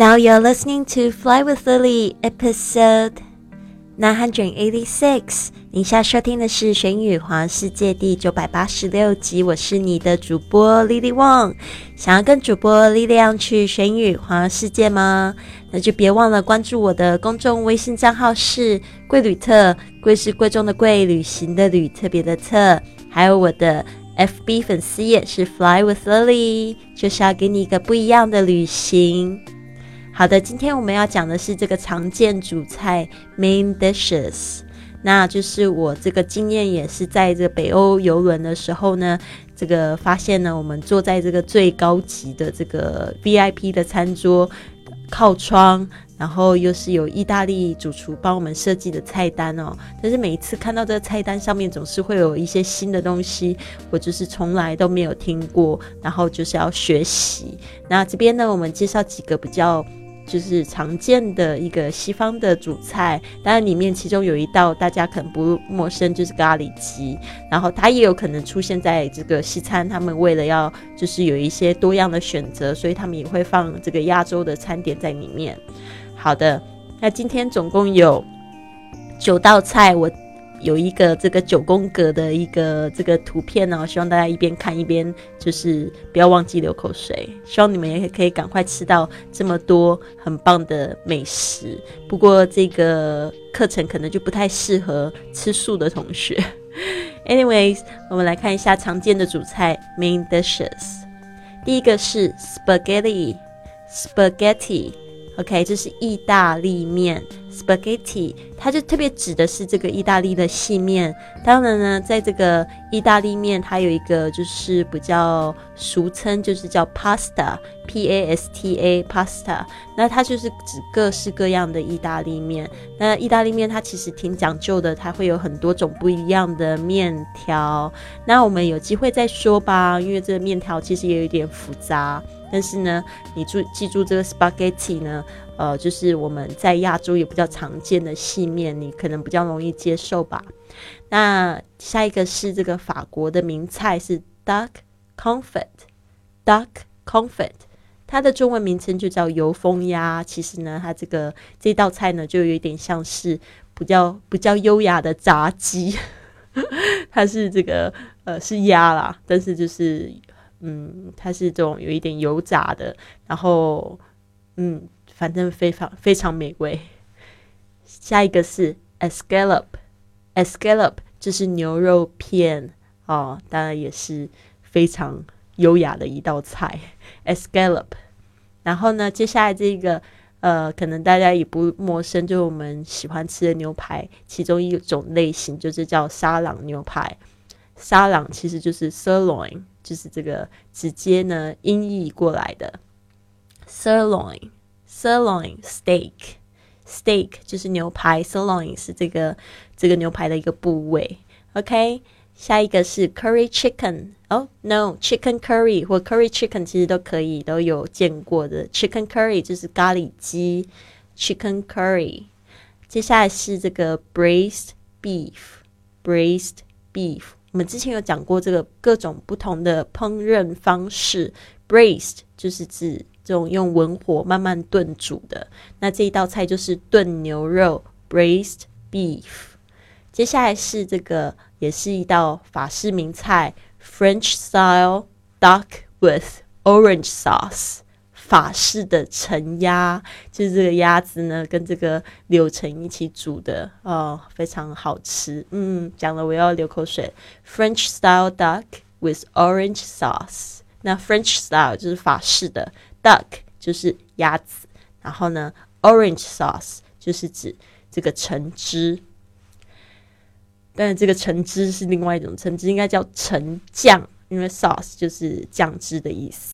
Now you're listening to Fly with Lily episode nine hundred eighty six。你现在收听的是《玄宇环世界》第九百八十六集，我是你的主播 Lily Wang。想要跟主播 Lily 去玄宇环世界吗？那就别忘了关注我的公众微信账号是贵旅特，贵是贵重的贵，旅行的旅，特别的特，还有我的 FB 粉丝页是 Fly with Lily，就是要给你一个不一样的旅行。好的，今天我们要讲的是这个常见主菜 main dishes，那就是我这个经验也是在这北欧游轮的时候呢，这个发现呢，我们坐在这个最高级的这个 VIP 的餐桌靠窗，然后又是有意大利主厨帮我们设计的菜单哦，但是每一次看到这个菜单上面总是会有一些新的东西，我就是从来都没有听过，然后就是要学习。那这边呢，我们介绍几个比较。就是常见的一个西方的主菜，当然里面其中有一道大家可能不陌生，就是咖喱鸡。然后它也有可能出现在这个西餐，他们为了要就是有一些多样的选择，所以他们也会放这个亚洲的餐点在里面。好的，那今天总共有九道菜，我。有一个这个九宫格的一个这个图片呢，希望大家一边看一边就是不要忘记流口水。希望你们也可以赶快吃到这么多很棒的美食。不过这个课程可能就不太适合吃素的同学。Anyways，我们来看一下常见的主菜 main dishes。第一个是 spaghetti，spaghetti。OK，这是意大利面 spaghetti，它就特别指的是这个意大利的细面。当然呢，在这个意大利面，它有一个就是比较俗称，就是叫 pasta，p a s t a pasta。那它就是指各式各样的意大利面。那意大利面它其实挺讲究的，它会有很多种不一样的面条。那我们有机会再说吧，因为这个面条其实也有点复杂。但是呢，你注记住这个 spaghetti 呢，呃，就是我们在亚洲也比较常见的细面，你可能比较容易接受吧。那下一个是这个法国的名菜是 duck confit，duck confit，它的中文名称就叫油封鸭。其实呢，它这个这道菜呢，就有点像是比较比较优雅的炸鸡，它是这个呃是鸭啦，但是就是。嗯，它是这种有一点油炸的，然后嗯，反正非常非常美味。下一个是 escallop，escallop 就是牛肉片哦，当然也是非常优雅的一道菜 escallop。然后呢，接下来这个呃，可能大家也不陌生，就是我们喜欢吃的牛排，其中一种类型就是叫沙朗牛排。沙朗其实就是 sirloin。就是这个直接呢音译过来的，sirloin，sirloin steak Steak 就是牛排，sirloin 是这个这个牛排的一个部位。OK，下一个是 curry chicken，哦，no，chicken curry 或 curry chicken 其实都可以，都有见过的。chicken curry 就是咖喱鸡，chicken curry。接下来是这个 braised beef，braised beef。我们之前有讲过这个各种不同的烹饪方式，braised 就是指这种用文火慢慢炖煮的。那这一道菜就是炖牛肉，braised beef。接下来是这个，也是一道法式名菜，French style duck with orange sauce。法式的陈鸭，就是这个鸭子呢，跟这个柳橙一起煮的哦，非常好吃。嗯，讲了我要流口水。French style duck with orange sauce。那 French style 就是法式的，duck 就是鸭子，然后呢，orange sauce 就是指这个橙汁。但是这个橙汁是另外一种橙汁，应该叫橙酱，因为 sauce 就是酱汁的意思。